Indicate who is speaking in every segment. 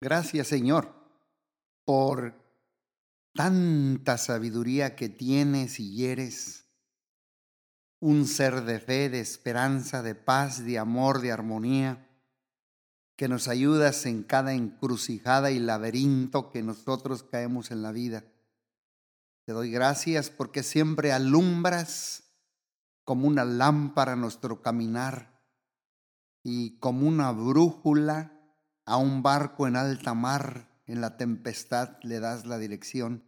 Speaker 1: Gracias Señor por tanta sabiduría que tienes y eres. Un ser de fe, de esperanza, de paz, de amor, de armonía, que nos ayudas en cada encrucijada y laberinto que nosotros caemos en la vida. Te doy gracias porque siempre alumbras como una lámpara nuestro caminar y como una brújula a un barco en alta mar, en la tempestad le das la dirección.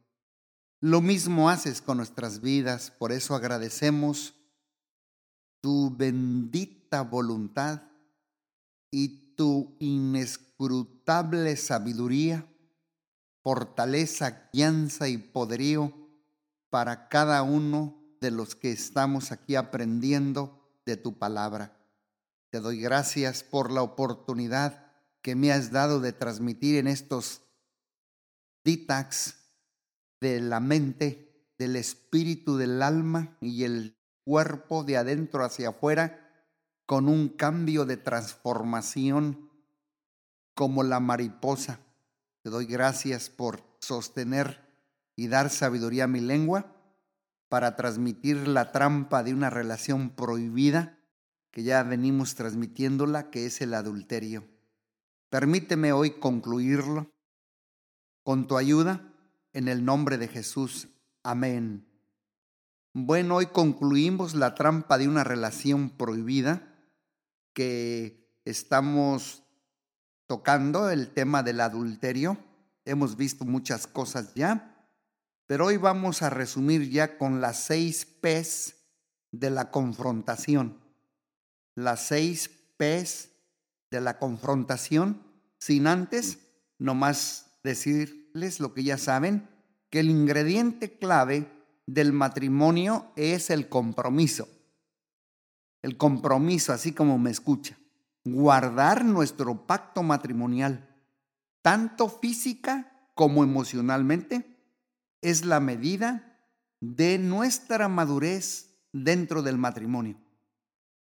Speaker 1: Lo mismo haces con nuestras vidas, por eso agradecemos tu bendita voluntad y tu inescrutable sabiduría, fortaleza, guianza y poderío para cada uno de los que estamos aquí aprendiendo de tu palabra. Te doy gracias por la oportunidad que me has dado de transmitir en estos ditax de la mente, del espíritu, del alma y el cuerpo de adentro hacia afuera con un cambio de transformación como la mariposa. Te doy gracias por sostener y dar sabiduría a mi lengua para transmitir la trampa de una relación prohibida que ya venimos transmitiéndola, que es el adulterio. Permíteme hoy concluirlo con tu ayuda en el nombre de Jesús. Amén. Bueno, hoy concluimos la trampa de una relación prohibida que estamos tocando, el tema del adulterio. Hemos visto muchas cosas ya, pero hoy vamos a resumir ya con las seis P's de la confrontación. Las seis P's de la confrontación, sin antes nomás decirles lo que ya saben, que el ingrediente clave del matrimonio es el compromiso. El compromiso, así como me escucha. Guardar nuestro pacto matrimonial, tanto física como emocionalmente, es la medida de nuestra madurez dentro del matrimonio.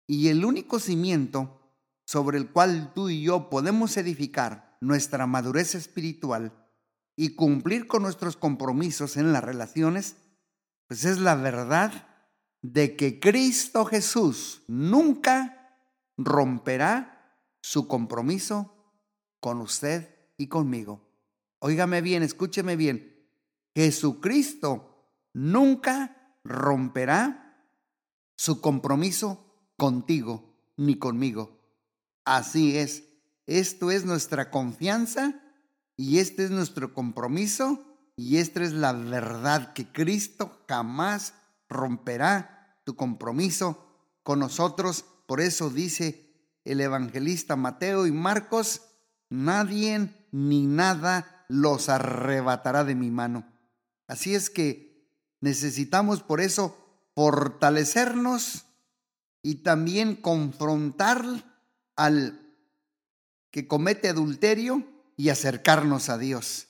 Speaker 1: Y el único cimiento sobre el cual tú y yo podemos edificar nuestra madurez espiritual y cumplir con nuestros compromisos en las relaciones, pues es la verdad de que Cristo Jesús nunca romperá su compromiso con usted y conmigo. Óigame bien, escúcheme bien. Jesucristo nunca romperá su compromiso contigo ni conmigo. Así es. Esto es nuestra confianza y este es nuestro compromiso y esta es la verdad que Cristo jamás romperá tu compromiso con nosotros. Por eso dice el evangelista Mateo y Marcos, nadie ni nada los arrebatará de mi mano. Así es que necesitamos por eso fortalecernos y también confrontar al que comete adulterio y acercarnos a Dios.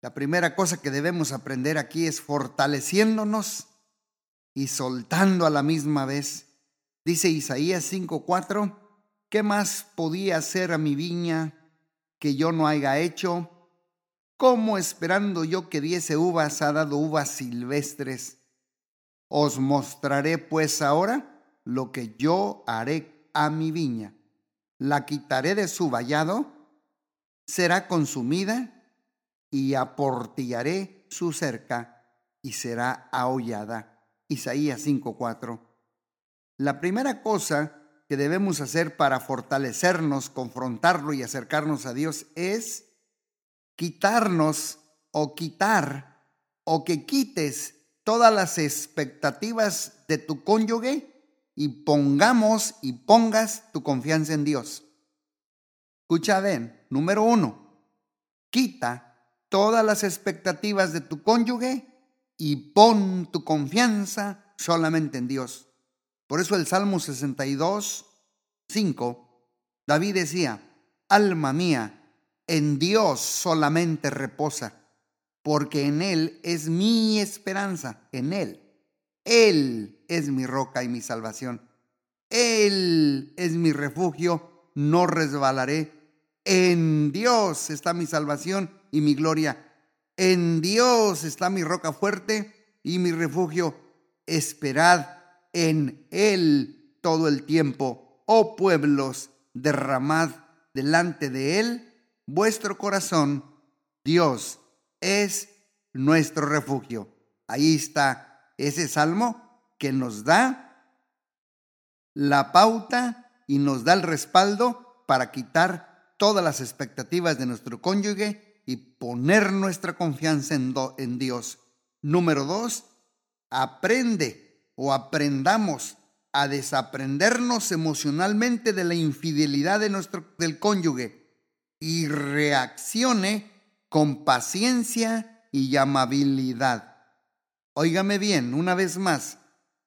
Speaker 1: La primera cosa que debemos aprender aquí es fortaleciéndonos y soltando a la misma vez. Dice Isaías 5:4, ¿qué más podía hacer a mi viña que yo no haya hecho? ¿Cómo esperando yo que diese uvas ha dado uvas silvestres? Os mostraré pues ahora lo que yo haré a mi viña. La quitaré de su vallado, será consumida y aportillaré su cerca y será ahollada. Isaías 5:4. La primera cosa que debemos hacer para fortalecernos, confrontarlo y acercarnos a Dios es quitarnos o quitar o que quites todas las expectativas de tu cónyuge y pongamos y pongas tu confianza en Dios. Escucha bien, número uno, quita todas las expectativas de tu cónyuge y pon tu confianza solamente en Dios. Por eso el Salmo 62, 5, David decía, alma mía, en Dios solamente reposa, porque en Él es mi esperanza, en Él. Él es mi roca y mi salvación. Él es mi refugio, no resbalaré. En Dios está mi salvación y mi gloria. En Dios está mi roca fuerte y mi refugio. Esperad en Él todo el tiempo. Oh pueblos, derramad delante de Él vuestro corazón. Dios es nuestro refugio. Ahí está ese salmo que nos da la pauta y nos da el respaldo para quitar todas las expectativas de nuestro cónyuge y poner nuestra confianza en, en Dios. Número dos, aprende o aprendamos a desaprendernos emocionalmente de la infidelidad de nuestro, del cónyuge y reaccione con paciencia y amabilidad. Óigame bien, una vez más,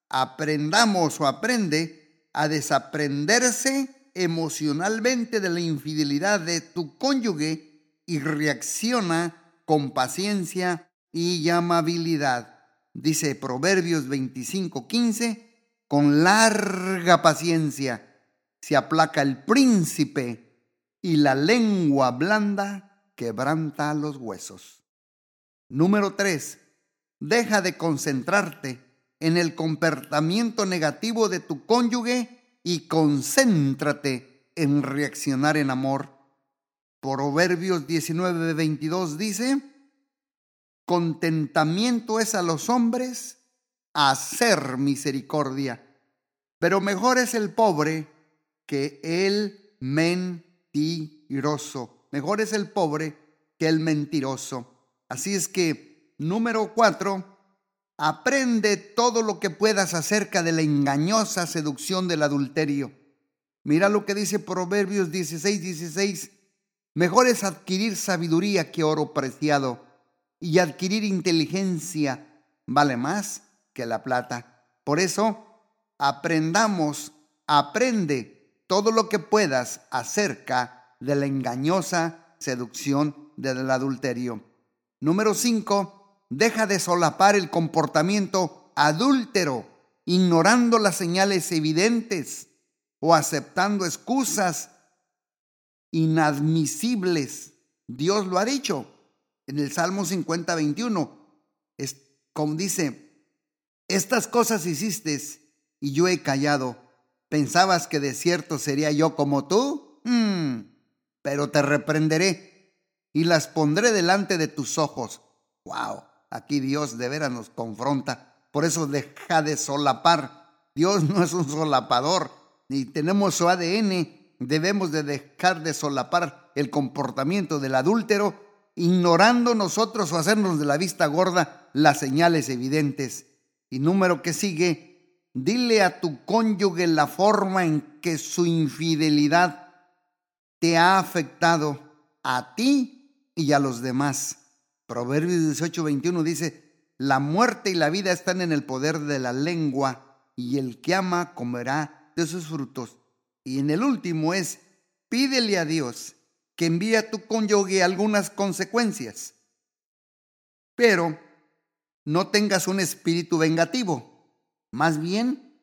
Speaker 1: aprendamos o aprende a desaprenderse emocionalmente de la infidelidad de tu cónyuge y reacciona con paciencia y amabilidad. Dice Proverbios 25:15, con larga paciencia se aplaca el príncipe y la lengua blanda quebranta los huesos. Número 3. Deja de concentrarte en el comportamiento negativo de tu cónyuge y concéntrate en reaccionar en amor. Proverbios 19:22 dice, contentamiento es a los hombres hacer misericordia, pero mejor es el pobre que el mentiroso. Mejor es el pobre que el mentiroso. Así es que, número cuatro, aprende todo lo que puedas acerca de la engañosa seducción del adulterio. Mira lo que dice Proverbios 16, 16. Mejor es adquirir sabiduría que oro preciado, y adquirir inteligencia vale más que la plata. Por eso, aprendamos, aprende todo lo que puedas acerca de la engañosa seducción del adulterio. Número 5. Deja de solapar el comportamiento adúltero, ignorando las señales evidentes o aceptando excusas inadmisibles. Dios lo ha dicho en el Salmo 50, 21. Es, como dice, estas cosas hiciste y yo he callado. ¿Pensabas que de cierto sería yo como tú? Hmm pero te reprenderé y las pondré delante de tus ojos. ¡Wow! Aquí Dios de veras nos confronta. Por eso deja de solapar. Dios no es un solapador, ni tenemos su ADN. Debemos de dejar de solapar el comportamiento del adúltero, ignorando nosotros o hacernos de la vista gorda las señales evidentes. Y número que sigue, dile a tu cónyuge la forma en que su infidelidad te ha afectado a ti y a los demás. Proverbios 18, 21 dice, la muerte y la vida están en el poder de la lengua y el que ama comerá de sus frutos. Y en el último es, pídele a Dios que envíe a tu cónyuge algunas consecuencias, pero no tengas un espíritu vengativo. Más bien,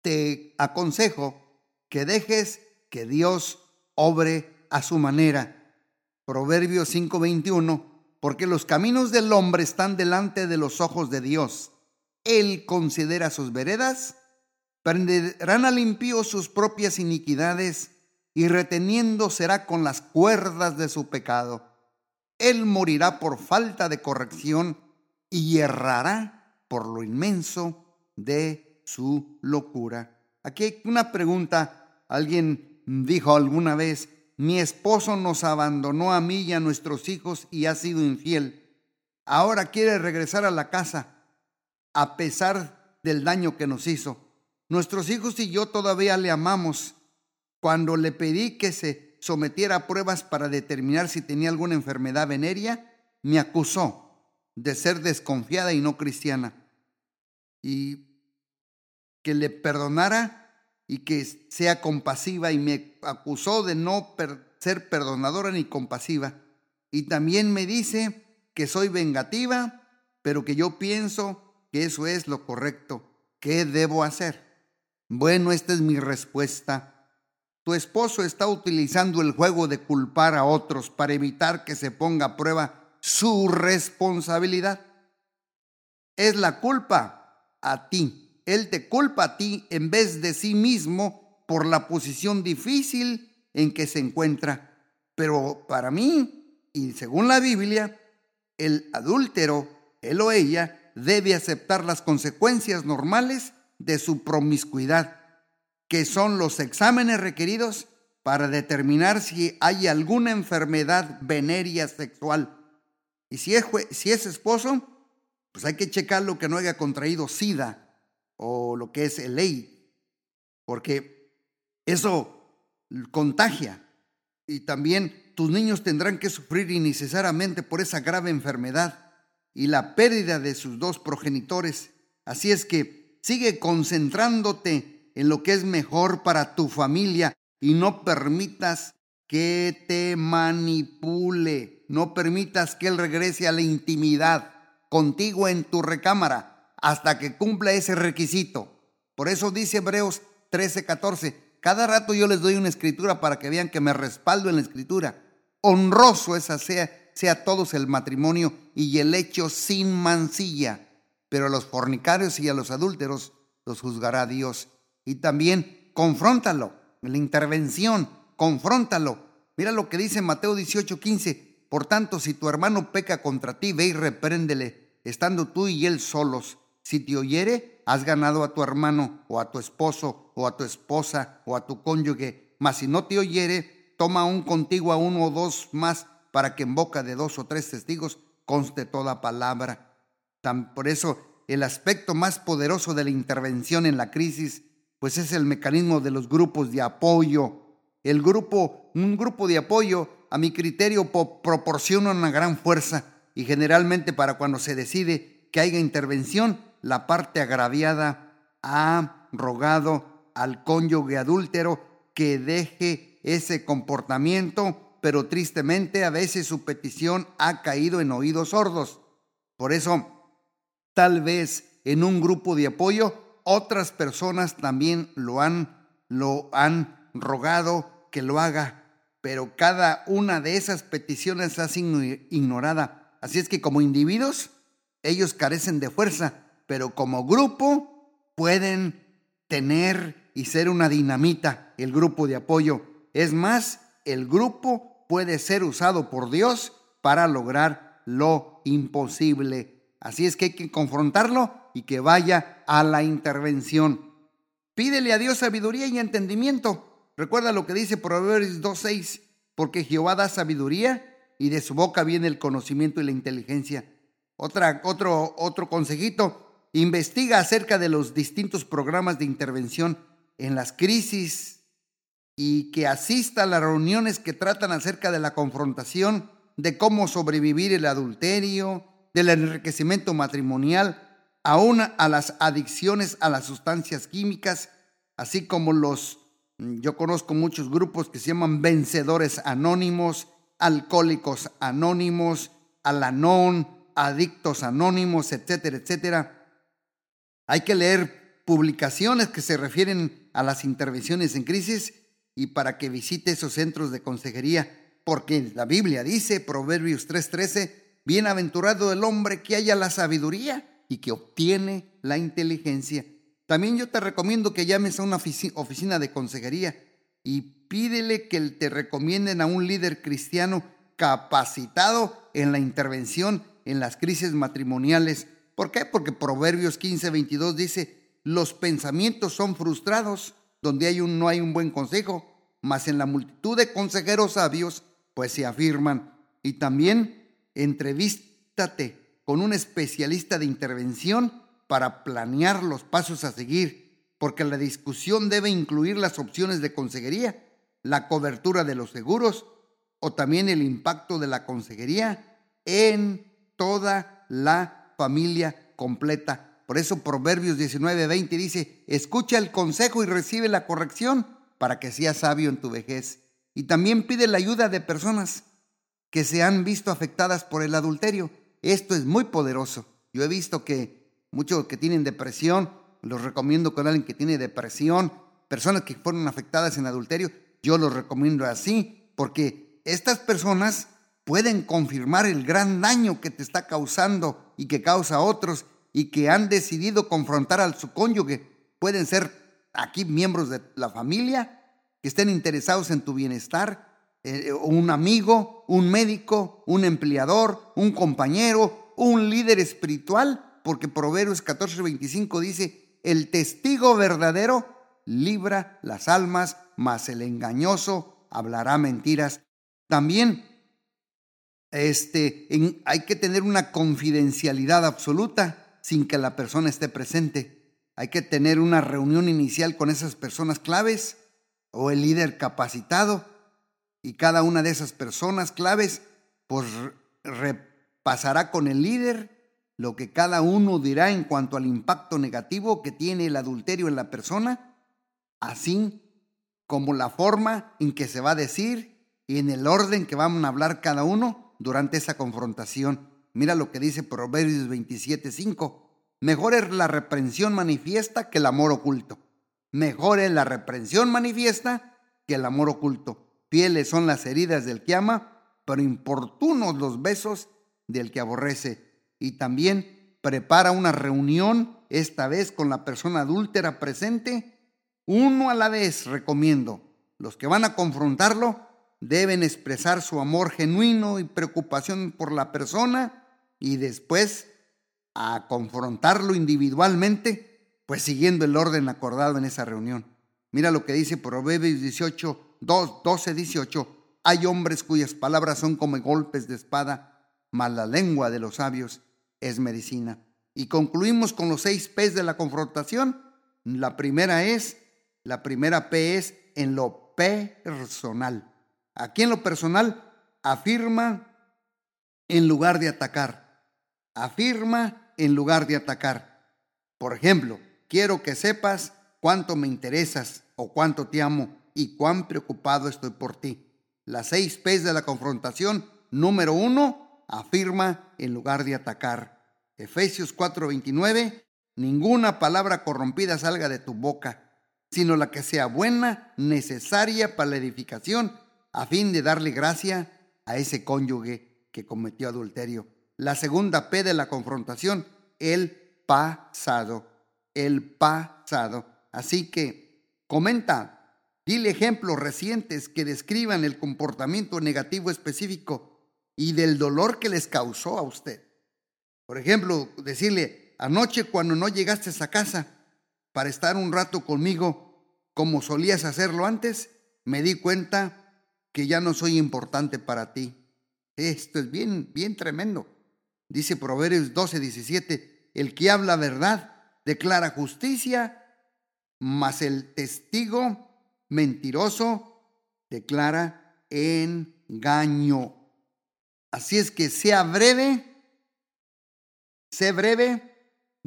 Speaker 1: te aconsejo que dejes que Dios obre a su manera. Proverbios 5:21, porque los caminos del hombre están delante de los ojos de Dios. Él considera sus veredas, prenderán al impío sus propias iniquidades y reteniendo será con las cuerdas de su pecado. Él morirá por falta de corrección y errará por lo inmenso de su locura. Aquí hay una pregunta. Alguien dijo alguna vez, mi esposo nos abandonó a mí y a nuestros hijos y ha sido infiel. Ahora quiere regresar a la casa a pesar del daño que nos hizo. Nuestros hijos y yo todavía le amamos. Cuando le pedí que se sometiera a pruebas para determinar si tenía alguna enfermedad venérea, me acusó de ser desconfiada y no cristiana. Y que le perdonara y que sea compasiva y me acusó de no ser perdonadora ni compasiva. Y también me dice que soy vengativa, pero que yo pienso que eso es lo correcto. ¿Qué debo hacer? Bueno, esta es mi respuesta. tu esposo está utilizando el juego de culpar a otros para evitar que se ponga a prueba su responsabilidad. Es la culpa a ti. Él te culpa a ti en vez de sí mismo por la posición difícil en que se encuentra. Pero para mí, y según la Biblia, el adúltero, él o ella, debe aceptar las consecuencias normales de su promiscuidad, que son los exámenes requeridos para determinar si hay alguna enfermedad venérea sexual. Y si es, si es esposo, pues hay que checar lo que no haya contraído SIDA o lo que es el AIDS, porque eso contagia. Y también tus niños tendrán que sufrir innecesariamente por esa grave enfermedad y la pérdida de sus dos progenitores. Así es que sigue concentrándote en lo que es mejor para tu familia y no permitas que te manipule, no permitas que él regrese a la intimidad contigo en tu recámara hasta que cumpla ese requisito. Por eso dice Hebreos 13:14, cada rato yo les doy una escritura para que vean que me respaldo en la escritura. Honroso esa sea, sea todos el matrimonio y el hecho sin mancilla, pero a los fornicarios y a los adúlteros los juzgará Dios. Y también confróntalo, la intervención, confróntalo. Mira lo que dice Mateo 18:15. Por tanto, si tu hermano peca contra ti, ve y repréndele, estando tú y él solos. Si te oyere, has ganado a tu hermano, o a tu esposo, o a tu esposa, o a tu cónyuge. Mas si no te oyere, toma aún contigo a uno o dos más, para que en boca de dos o tres testigos conste toda palabra. por eso, el aspecto más poderoso de la intervención en la crisis, pues es el mecanismo de los grupos de apoyo. El grupo, un grupo de apoyo, a mi criterio, proporciona una gran fuerza y generalmente para cuando se decide que haya intervención, la parte agraviada ha rogado al cónyuge adúltero que deje ese comportamiento, pero tristemente a veces su petición ha caído en oídos sordos. Por eso, tal vez en un grupo de apoyo, otras personas también lo han, lo han rogado que lo haga, pero cada una de esas peticiones ha sido ignorada. Así es que como individuos, ellos carecen de fuerza pero como grupo pueden tener y ser una dinamita, el grupo de apoyo. Es más, el grupo puede ser usado por Dios para lograr lo imposible. Así es que hay que confrontarlo y que vaya a la intervención. Pídele a Dios sabiduría y entendimiento. Recuerda lo que dice Proverbios 2.6, porque Jehová da sabiduría y de su boca viene el conocimiento y la inteligencia. Otra, otro, otro consejito, investiga acerca de los distintos programas de intervención en las crisis y que asista a las reuniones que tratan acerca de la confrontación, de cómo sobrevivir el adulterio, del enriquecimiento matrimonial, aún a las adicciones a las sustancias químicas, así como los, yo conozco muchos grupos que se llaman vencedores anónimos, alcohólicos anónimos, alanón, adictos anónimos, etcétera, etcétera hay que leer publicaciones que se refieren a las intervenciones en crisis y para que visite esos centros de consejería, porque la Biblia dice, Proverbios 3:13, bienaventurado el hombre que haya la sabiduría y que obtiene la inteligencia. También yo te recomiendo que llames a una oficina de consejería y pídele que te recomienden a un líder cristiano capacitado en la intervención en las crisis matrimoniales ¿Por qué? Porque Proverbios 15, 22 dice, los pensamientos son frustrados donde hay un, no hay un buen consejo, mas en la multitud de consejeros sabios, pues se afirman. Y también entrevístate con un especialista de intervención para planear los pasos a seguir, porque la discusión debe incluir las opciones de consejería, la cobertura de los seguros o también el impacto de la consejería en toda la familia completa. Por eso Proverbios 19:20 dice, escucha el consejo y recibe la corrección para que seas sabio en tu vejez. Y también pide la ayuda de personas que se han visto afectadas por el adulterio. Esto es muy poderoso. Yo he visto que muchos que tienen depresión, los recomiendo con alguien que tiene depresión, personas que fueron afectadas en adulterio, yo lo recomiendo así, porque estas personas pueden confirmar el gran daño que te está causando y que causa a otros y que han decidido confrontar a su cónyuge. Pueden ser aquí miembros de la familia que estén interesados en tu bienestar, eh, un amigo, un médico, un empleador, un compañero, un líder espiritual, porque Proverbios 14:25 dice, el testigo verdadero libra las almas, mas el engañoso hablará mentiras. También este, hay que tener una confidencialidad absoluta sin que la persona esté presente. Hay que tener una reunión inicial con esas personas claves o el líder capacitado y cada una de esas personas claves pues repasará con el líder lo que cada uno dirá en cuanto al impacto negativo que tiene el adulterio en la persona así como la forma en que se va a decir y en el orden que vamos a hablar cada uno durante esa confrontación. Mira lo que dice Proverbios 27:5. Mejor es la reprensión manifiesta que el amor oculto. Mejor es la reprensión manifiesta que el amor oculto. Fieles son las heridas del que ama, pero importunos los besos del que aborrece. Y también prepara una reunión, esta vez con la persona adúltera presente, uno a la vez recomiendo. Los que van a confrontarlo deben expresar su amor genuino y preocupación por la persona y después a confrontarlo individualmente, pues siguiendo el orden acordado en esa reunión. Mira lo que dice Proverbios 18, 2, 12, 18. Hay hombres cuyas palabras son como golpes de espada, mas la lengua de los sabios es medicina. Y concluimos con los seis P's de la confrontación. La primera es la primera P es en lo personal. Aquí en lo personal afirma en lugar de atacar. Afirma en lugar de atacar. Por ejemplo, quiero que sepas cuánto me interesas o cuánto te amo y cuán preocupado estoy por ti. Las seis P's de la confrontación. Número uno, afirma en lugar de atacar. Efesios 4:29, ninguna palabra corrompida salga de tu boca sino la que sea buena, necesaria para la edificación, a fin de darle gracia a ese cónyuge que cometió adulterio. La segunda P de la confrontación, el pasado, el pasado. Así que comenta, dile ejemplos recientes que describan el comportamiento negativo específico y del dolor que les causó a usted. Por ejemplo, decirle, anoche cuando no llegaste a casa, para estar un rato conmigo como solías hacerlo antes, me di cuenta que ya no soy importante para ti. Esto es bien, bien tremendo. Dice Proverbios 12, 17, el que habla verdad declara justicia, mas el testigo mentiroso declara engaño. Así es que sea breve, sé breve,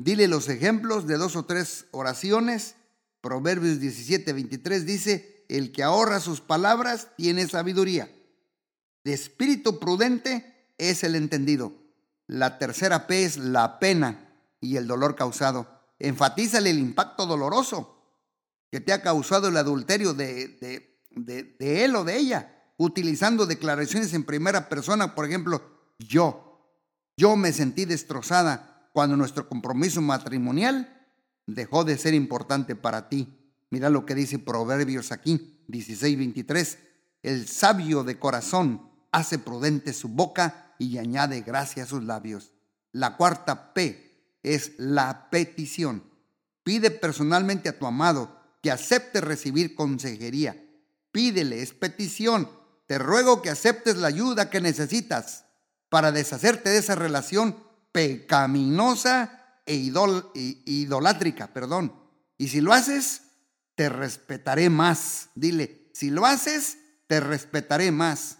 Speaker 1: Dile los ejemplos de dos o tres oraciones. Proverbios 17, 23 dice, el que ahorra sus palabras tiene sabiduría. De espíritu prudente es el entendido. La tercera P es la pena y el dolor causado. Enfatízale el impacto doloroso que te ha causado el adulterio de, de, de, de él o de ella, utilizando declaraciones en primera persona, por ejemplo, yo, yo me sentí destrozada cuando nuestro compromiso matrimonial dejó de ser importante para ti. Mira lo que dice Proverbios aquí, 16:23. El sabio de corazón hace prudente su boca y añade gracia a sus labios. La cuarta P es la petición. Pide personalmente a tu amado que acepte recibir consejería. Pídele, es petición. Te ruego que aceptes la ayuda que necesitas para deshacerte de esa relación pecaminosa e idolátrica, perdón. Y si lo haces, te respetaré más. Dile, si lo haces, te respetaré más.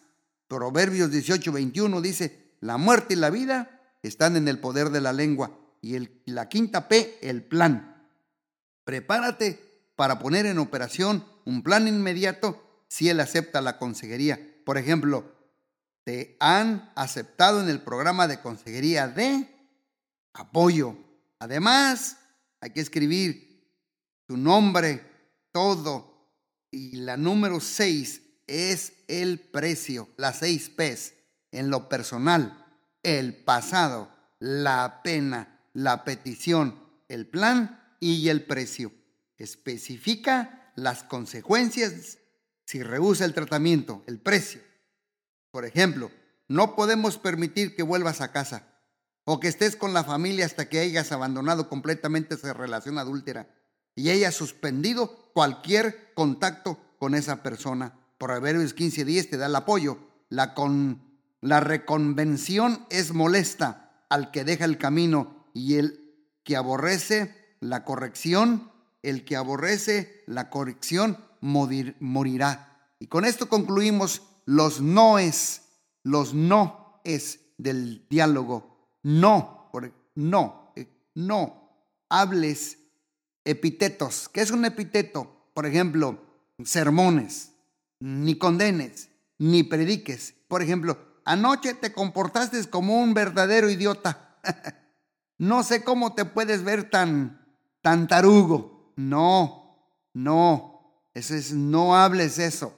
Speaker 1: Proverbios 18, 21 dice, la muerte y la vida están en el poder de la lengua. Y la quinta P, el plan. Prepárate para poner en operación un plan inmediato si él acepta la consejería. Por ejemplo, te han aceptado en el programa de consejería de apoyo. Además, hay que escribir tu nombre, todo, Y la número seis es el precio, las seis P's. En lo personal, el pasado, la pena, la petición, el plan y el precio. Especifica las consecuencias si rehúsa el tratamiento, el precio. Por ejemplo, no podemos permitir que vuelvas a casa o que estés con la familia hasta que hayas abandonado completamente esa relación adúltera y hayas suspendido cualquier contacto con esa persona. Proverbios 15:10 te da el apoyo. La, con, la reconvención es molesta al que deja el camino y el que aborrece la corrección, el que aborrece la corrección morirá. Y con esto concluimos los noes, los no es del diálogo. No, no, eh, no. Hables epitetos. ¿Qué es un epiteto? Por ejemplo, sermones. Ni condenes, ni prediques. Por ejemplo, anoche te comportaste como un verdadero idiota. no sé cómo te puedes ver tan, tan tarugo. No, no. Eso es, no hables eso.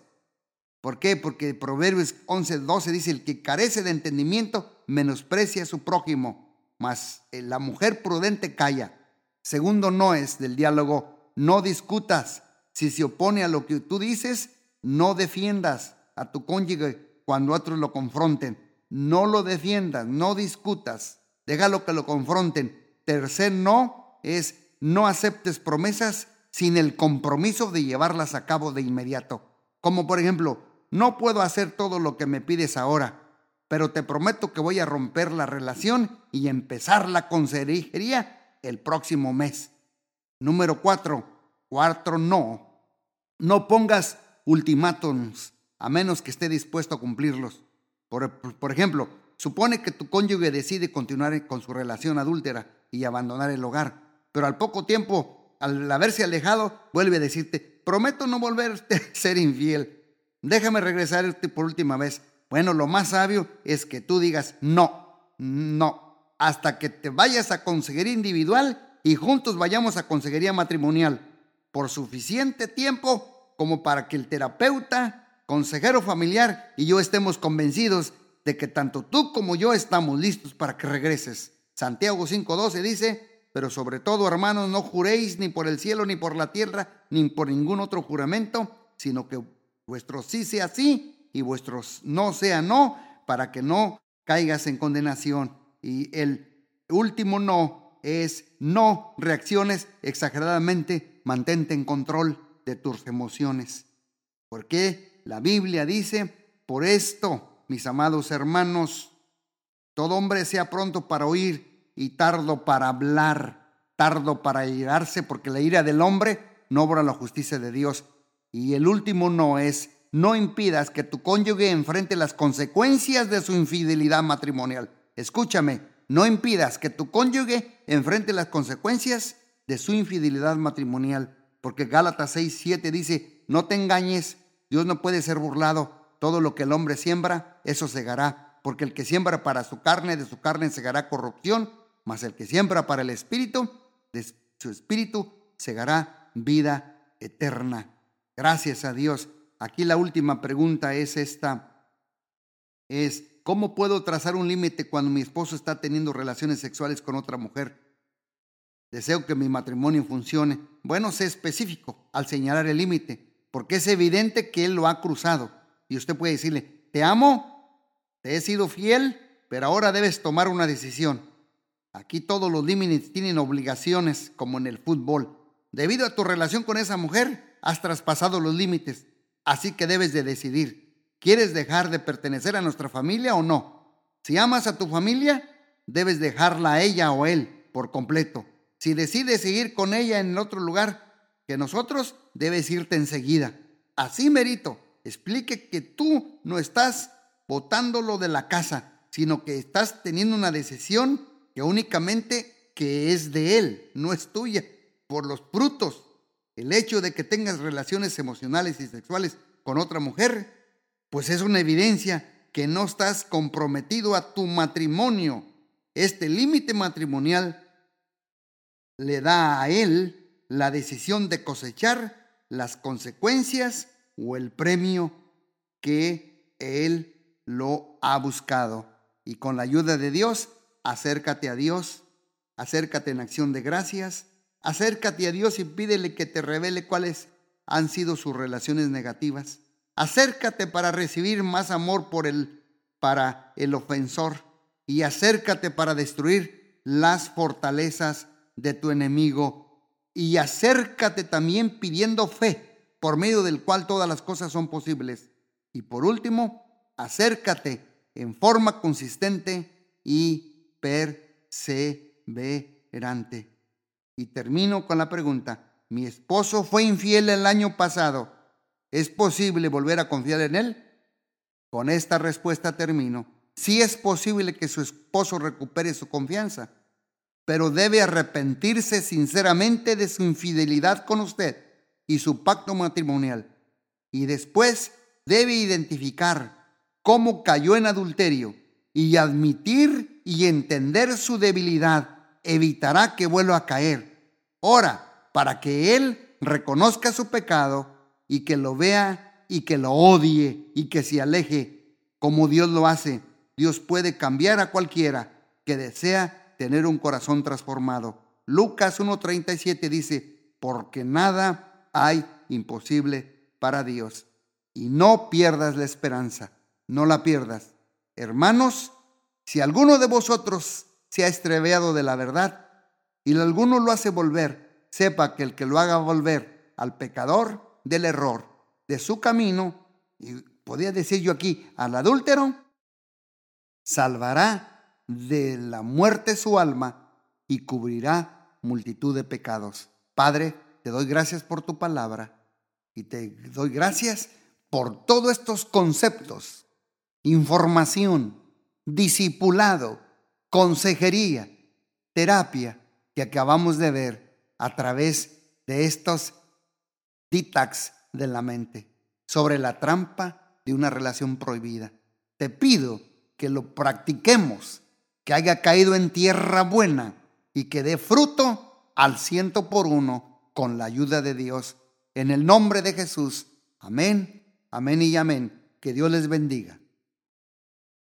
Speaker 1: ¿Por qué? Porque Proverbios 11, 12 dice, el que carece de entendimiento menosprecia a su prójimo, mas eh, la mujer prudente calla. Segundo no es del diálogo, no discutas. Si se opone a lo que tú dices, no defiendas a tu cónyuge cuando otros lo confronten. No lo defiendas, no discutas. Déjalo que lo confronten. Tercer no es no aceptes promesas sin el compromiso de llevarlas a cabo de inmediato. Como por ejemplo, no puedo hacer todo lo que me pides ahora, pero te prometo que voy a romper la relación y empezar la consejería el próximo mes. Número cuatro, cuatro no. No pongas ultimátums a menos que esté dispuesto a cumplirlos. Por, ejemplo, supone que tu cónyuge decide continuar con su relación adúltera y abandonar el hogar, pero al poco tiempo al haberse alejado, vuelve a decirte, prometo no volverte a ser infiel. Déjame regresar por última vez. Bueno, lo más sabio es que tú digas no, no, hasta que te vayas a consejería individual y juntos vayamos a consejería matrimonial por suficiente tiempo como para que el terapeuta, consejero familiar y yo estemos convencidos de que tanto tú como yo estamos listos para que regreses. Santiago 5:12 dice, pero sobre todo, hermanos, no juréis ni por el cielo, ni por la tierra, ni por ningún otro juramento, sino que vuestro sí sea sí y vuestro no sea no, para que no caigas en condenación. Y el último no es no reacciones exageradamente, mantente en control de tus emociones. Porque la Biblia dice, por esto, mis amados hermanos, todo hombre sea pronto para oír y tardo para hablar, tardo para irarse, porque la ira del hombre no obra la justicia de Dios. Y el último no es, no impidas que tu cónyuge enfrente las consecuencias de su infidelidad matrimonial. Escúchame, no impidas que tu cónyuge enfrente las consecuencias de su infidelidad matrimonial, porque Gálatas 6, 7 dice, no te engañes, Dios no puede ser burlado, todo lo que el hombre siembra, eso segará, porque el que siembra para su carne, de su carne segará corrupción, mas el que siembra para el Espíritu, de su Espíritu segará vida eterna. Gracias a Dios. Aquí la última pregunta es esta. Es, ¿cómo puedo trazar un límite cuando mi esposo está teniendo relaciones sexuales con otra mujer? Deseo que mi matrimonio funcione. Bueno, sé específico al señalar el límite, porque es evidente que él lo ha cruzado. Y usted puede decirle, te amo, te he sido fiel, pero ahora debes tomar una decisión. Aquí todos los límites tienen obligaciones, como en el fútbol. Debido a tu relación con esa mujer, has traspasado los límites. Así que debes de decidir, ¿quieres dejar de pertenecer a nuestra familia o no? Si amas a tu familia, debes dejarla a ella o él por completo. Si decides seguir con ella en otro lugar que nosotros, debes irte enseguida. Así merito, explique que tú no estás botándolo de la casa, sino que estás teniendo una decisión que únicamente que es de Él, no es tuya, por los frutos. El hecho de que tengas relaciones emocionales y sexuales con otra mujer, pues es una evidencia que no estás comprometido a tu matrimonio. Este límite matrimonial le da a él la decisión de cosechar las consecuencias o el premio que él lo ha buscado. Y con la ayuda de Dios, acércate a Dios, acércate en acción de gracias, acércate a Dios y pídele que te revele cuáles han sido sus relaciones negativas. Acércate para recibir más amor por el, para el ofensor y acércate para destruir las fortalezas de tu enemigo y acércate también pidiendo fe por medio del cual todas las cosas son posibles. Y por último, acércate en forma consistente y perseverante. Y termino con la pregunta, mi esposo fue infiel el año pasado, ¿es posible volver a confiar en él? Con esta respuesta termino. Sí es posible que su esposo recupere su confianza, pero debe arrepentirse sinceramente de su infidelidad con usted y su pacto matrimonial. Y después debe identificar cómo cayó en adulterio y admitir y entender su debilidad evitará que vuelva a caer. Ora, para que él reconozca su pecado y que lo vea y que lo odie y que se aleje como Dios lo hace. Dios puede cambiar a cualquiera que desea tener un corazón transformado. Lucas 1.37 dice, porque nada hay imposible para Dios. Y no pierdas la esperanza, no la pierdas. Hermanos, si alguno de vosotros se ha estreveado de la verdad y alguno lo hace volver, sepa que el que lo haga volver al pecador del error, de su camino, y podría decir yo aquí, al adúltero, salvará de la muerte su alma y cubrirá multitud de pecados. Padre, te doy gracias por tu palabra y te doy gracias por todos estos conceptos, información, discipulado, consejería, terapia que acabamos de ver a través de estos ditax de la mente sobre la trampa de una relación prohibida. Te pido que lo practiquemos, que haya caído en tierra buena y que dé fruto al ciento por uno con la ayuda de Dios. En el nombre de Jesús. Amén, amén y amén. Que Dios les bendiga.